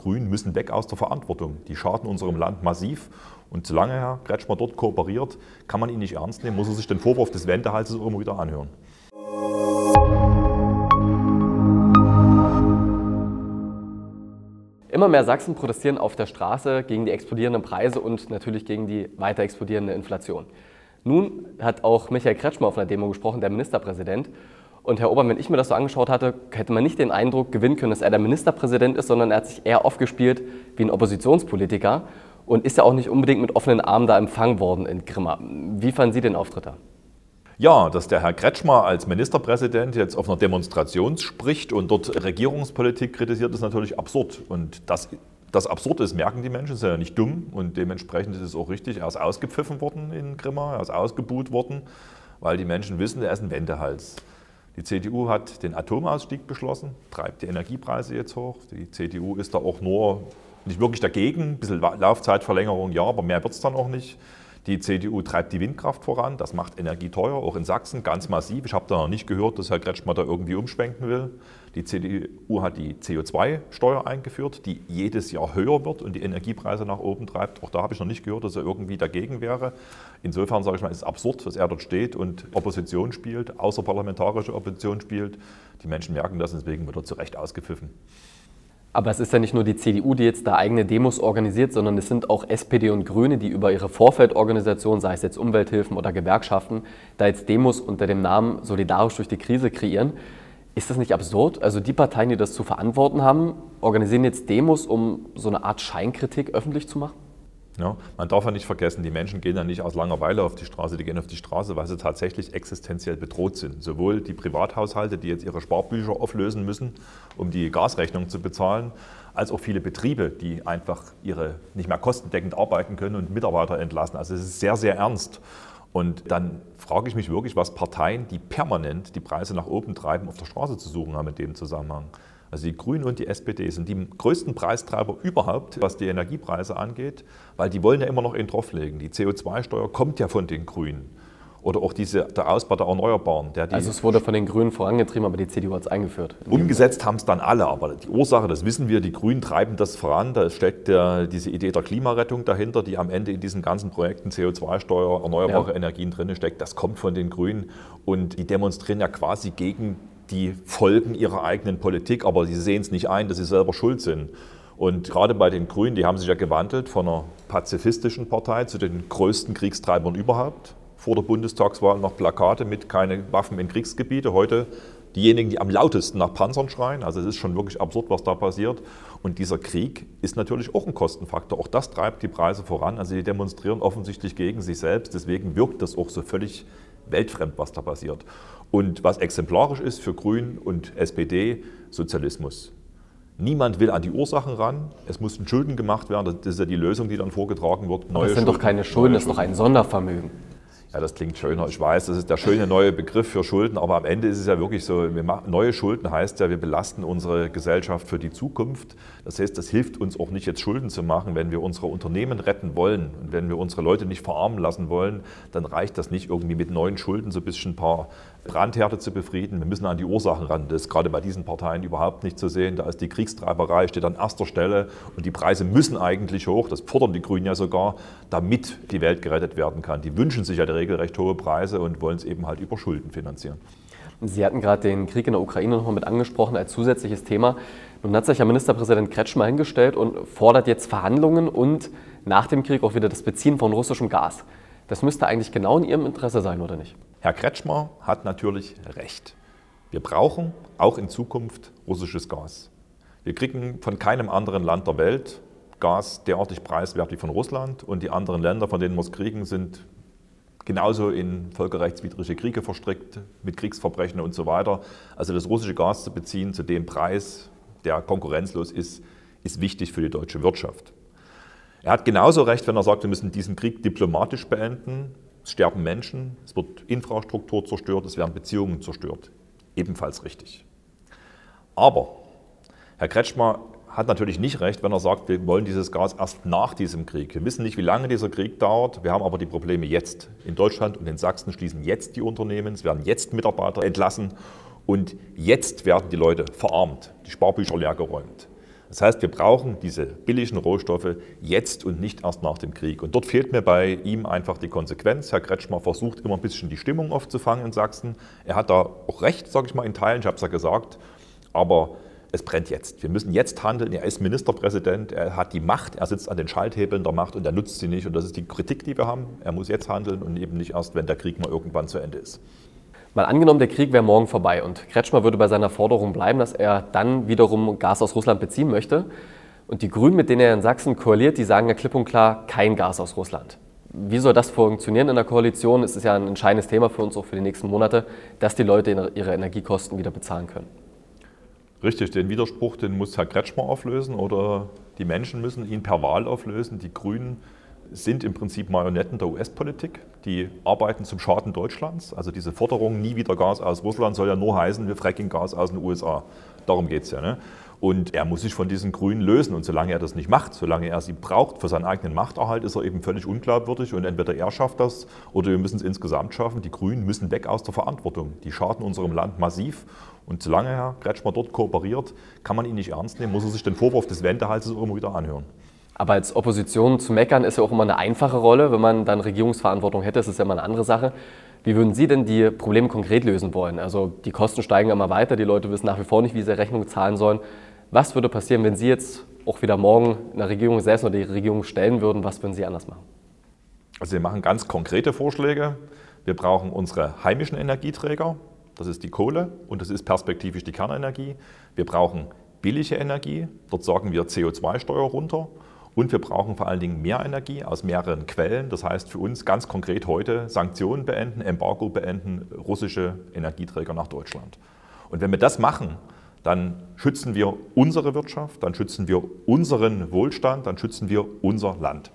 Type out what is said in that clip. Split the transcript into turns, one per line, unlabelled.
Grünen müssen weg aus der Verantwortung. Die schaden unserem Land massiv. Und solange Herr Kretschmer dort kooperiert, kann man ihn nicht ernst nehmen, muss er sich den Vorwurf des Wendehalses immer wieder anhören.
Immer mehr Sachsen protestieren auf der Straße gegen die explodierenden Preise und natürlich gegen die weiter explodierende Inflation. Nun hat auch Michael Kretschmer auf einer Demo gesprochen, der Ministerpräsident. Und Herr Ober, wenn ich mir das so angeschaut hatte, hätte man nicht den Eindruck gewinnen können, dass er der Ministerpräsident ist, sondern er hat sich eher aufgespielt wie ein Oppositionspolitiker und ist ja auch nicht unbedingt mit offenen Armen da empfangen worden in Grimma. Wie fanden Sie den Auftritt da?
Ja, dass der Herr Kretschmer als Ministerpräsident jetzt auf einer Demonstration spricht und dort Regierungspolitik kritisiert, ist natürlich absurd. Und das, das Absurde ist, merken die Menschen, ist ja nicht dumm und dementsprechend ist es auch richtig. Er ist ausgepfiffen worden in Grimma, er ist ausgebuht worden, weil die Menschen wissen, er ist ein Wendehals. Die CDU hat den Atomausstieg beschlossen, treibt die Energiepreise jetzt hoch. Die CDU ist da auch nur nicht wirklich dagegen, ein bisschen Laufzeitverlängerung ja, aber mehr wird es dann auch nicht. Die CDU treibt die Windkraft voran, das macht Energie teuer, auch in Sachsen ganz massiv. Ich habe da noch nicht gehört, dass Herr Kretschmer da irgendwie umschwenken will. Die CDU hat die CO2-Steuer eingeführt, die jedes Jahr höher wird und die Energiepreise nach oben treibt. Auch da habe ich noch nicht gehört, dass er irgendwie dagegen wäre. Insofern sage ich mal, ist es absurd, dass er dort steht und Opposition spielt, außerparlamentarische Opposition spielt. Die Menschen merken das, deswegen wird er zu Recht ausgepfiffen.
Aber es ist ja nicht nur die CDU, die jetzt da eigene Demos organisiert, sondern es sind auch SPD und Grüne, die über ihre Vorfeldorganisation, sei es jetzt Umwelthilfen oder Gewerkschaften, da jetzt Demos unter dem Namen Solidarisch durch die Krise kreieren. Ist das nicht absurd? Also die Parteien, die das zu verantworten haben, organisieren jetzt Demos, um so eine Art Scheinkritik öffentlich zu machen?
Ja, man darf ja nicht vergessen, die Menschen gehen ja nicht aus Langeweile auf die Straße, die gehen auf die Straße, weil sie tatsächlich existenziell bedroht sind. Sowohl die Privathaushalte, die jetzt ihre Sparbücher auflösen müssen, um die Gasrechnung zu bezahlen, als auch viele Betriebe, die einfach ihre nicht mehr kostendeckend arbeiten können und Mitarbeiter entlassen. Also es ist sehr, sehr ernst. Und dann frage ich mich wirklich, was Parteien, die permanent die Preise nach oben treiben, auf der Straße zu suchen haben in dem Zusammenhang. Also die Grünen und die SPD sind die größten Preistreiber überhaupt, was die Energiepreise angeht, weil die wollen ja immer noch einen drauflegen. Die CO2-Steuer kommt ja von den Grünen. Oder auch diese, der Ausbau der Erneuerbaren. Der
also es wurde von den Grünen vorangetrieben, aber die CDU hat es eingeführt.
Umgesetzt haben es dann alle, aber die Ursache, das wissen wir, die Grünen treiben das voran. Da steckt der, diese Idee der Klimarettung dahinter, die am Ende in diesen ganzen Projekten CO2-Steuer, erneuerbare ja. Energien drin steckt. Das kommt von den Grünen und die demonstrieren ja quasi gegen die Folgen ihrer eigenen Politik, aber sie sehen es nicht ein, dass sie selber schuld sind. Und gerade bei den Grünen, die haben sich ja gewandelt von einer pazifistischen Partei zu den größten Kriegstreibern überhaupt. Vor der Bundestagswahl noch Plakate mit keine Waffen in Kriegsgebiete. Heute diejenigen, die am lautesten nach Panzern schreien. Also es ist schon wirklich absurd, was da passiert. Und dieser Krieg ist natürlich auch ein Kostenfaktor. Auch das treibt die Preise voran. Also die demonstrieren offensichtlich gegen sich selbst. Deswegen wirkt das auch so völlig weltfremd, was da passiert. Und was exemplarisch ist für Grün und SPD, Sozialismus. Niemand will an die Ursachen ran. Es müssen Schulden gemacht werden. Das ist ja die Lösung, die dann vorgetragen wird.
Neue das sind Schulden, doch keine Schulden, das ist doch ein Sondervermögen.
Ja, das klingt schöner. Ich weiß, das ist der schöne neue Begriff für Schulden, aber am Ende ist es ja wirklich so, machen, neue Schulden heißt ja, wir belasten unsere Gesellschaft für die Zukunft. Das heißt, das hilft uns auch nicht, jetzt Schulden zu machen. Wenn wir unsere Unternehmen retten wollen und wenn wir unsere Leute nicht verarmen lassen wollen, dann reicht das nicht irgendwie mit neuen Schulden so ein bisschen ein paar Brandherde zu befrieden. Wir müssen an die Ursachen ran. Das ist gerade bei diesen Parteien überhaupt nicht zu sehen. Da ist die Kriegstreiberei, steht an erster Stelle und die Preise müssen eigentlich hoch. Das fordern die Grünen ja sogar, damit die Welt gerettet werden kann. Die wünschen sich ja regelrecht hohe Preise und wollen es eben halt über Schulden finanzieren.
Sie hatten gerade den Krieg in der Ukraine nochmal mit angesprochen als zusätzliches Thema. Nun hat sich ja Ministerpräsident Kretschmer hingestellt und fordert jetzt Verhandlungen und nach dem Krieg auch wieder das Beziehen von russischem Gas. Das müsste eigentlich genau in Ihrem Interesse sein, oder nicht?
Herr Kretschmer hat natürlich recht. Wir brauchen auch in Zukunft russisches Gas. Wir kriegen von keinem anderen Land der Welt Gas derartig preiswert wie von Russland und die anderen Länder, von denen wir es kriegen, sind genauso in völkerrechtswidrige Kriege verstrickt, mit Kriegsverbrechen und so weiter. Also das russische Gas zu beziehen zu dem Preis, der konkurrenzlos ist, ist wichtig für die deutsche Wirtschaft. Er hat genauso recht, wenn er sagt, wir müssen diesen Krieg diplomatisch beenden. Es sterben Menschen, es wird Infrastruktur zerstört, es werden Beziehungen zerstört. Ebenfalls richtig. Aber Herr Kretschmer hat natürlich nicht recht, wenn er sagt, wir wollen dieses Gas erst nach diesem Krieg. Wir wissen nicht, wie lange dieser Krieg dauert. Wir haben aber die Probleme jetzt. In Deutschland und in Sachsen schließen jetzt die Unternehmen, es werden jetzt Mitarbeiter entlassen und jetzt werden die Leute verarmt, die Sparbücher leergeräumt. Das heißt, wir brauchen diese billigen Rohstoffe jetzt und nicht erst nach dem Krieg. Und dort fehlt mir bei ihm einfach die Konsequenz. Herr Kretschmer versucht immer ein bisschen die Stimmung aufzufangen in Sachsen. Er hat da auch recht, sage ich mal, in Teilen, ich habe es ja gesagt. Aber es brennt jetzt. Wir müssen jetzt handeln. Er ist Ministerpräsident, er hat die Macht, er sitzt an den Schalthebeln der Macht und er nutzt sie nicht. Und das ist die Kritik, die wir haben. Er muss jetzt handeln und eben nicht erst, wenn der Krieg mal irgendwann zu Ende ist.
Mal angenommen, der Krieg wäre morgen vorbei und Kretschmer würde bei seiner Forderung bleiben, dass er dann wiederum Gas aus Russland beziehen möchte. Und die Grünen, mit denen er in Sachsen koaliert, die sagen ja klipp und klar, kein Gas aus Russland. Wie soll das funktionieren in der Koalition? Es ist ja ein entscheidendes Thema für uns auch für die nächsten Monate, dass die Leute ihre Energiekosten wieder bezahlen können.
Richtig, den Widerspruch, den muss Herr Kretschmer auflösen oder die Menschen müssen ihn per Wahl auflösen. Die Grünen sind im Prinzip Marionetten der US-Politik. Die arbeiten zum Schaden Deutschlands. Also diese Forderung, nie wieder Gas aus Russland, soll ja nur heißen, wir frecken Gas aus den USA. Darum geht es ja. Ne? Und er muss sich von diesen Grünen lösen. Und solange er das nicht macht, solange er sie braucht für seinen eigenen Machterhalt, ist er eben völlig unglaubwürdig. Und entweder er schafft das oder wir müssen es insgesamt schaffen. Die Grünen müssen weg aus der Verantwortung. Die schaden unserem Land massiv. Und solange Herr Kretschmer dort kooperiert, kann man ihn nicht ernst nehmen, muss er sich den Vorwurf des Wendehalses immer wieder anhören.
Aber als Opposition zu meckern ist ja auch immer eine einfache Rolle. Wenn man dann Regierungsverantwortung hätte, ist es ja immer eine andere Sache. Wie würden Sie denn die Probleme konkret lösen wollen? Also die Kosten steigen immer weiter, die Leute wissen nach wie vor nicht, wie sie Rechnung zahlen sollen. Was würde passieren, wenn Sie jetzt auch wieder morgen in der Regierung selbst oder die Regierung stellen würden? Was würden Sie anders machen?
Also wir machen ganz konkrete Vorschläge. Wir brauchen unsere heimischen Energieträger. Das ist die Kohle und das ist perspektivisch die Kernenergie. Wir brauchen billige Energie. Dort sagen wir CO2-Steuer runter. Und wir brauchen vor allen Dingen mehr Energie aus mehreren Quellen. Das heißt für uns ganz konkret heute Sanktionen beenden, Embargo beenden, russische Energieträger nach Deutschland. Und wenn wir das machen, dann schützen wir unsere Wirtschaft, dann schützen wir unseren Wohlstand, dann schützen wir unser Land.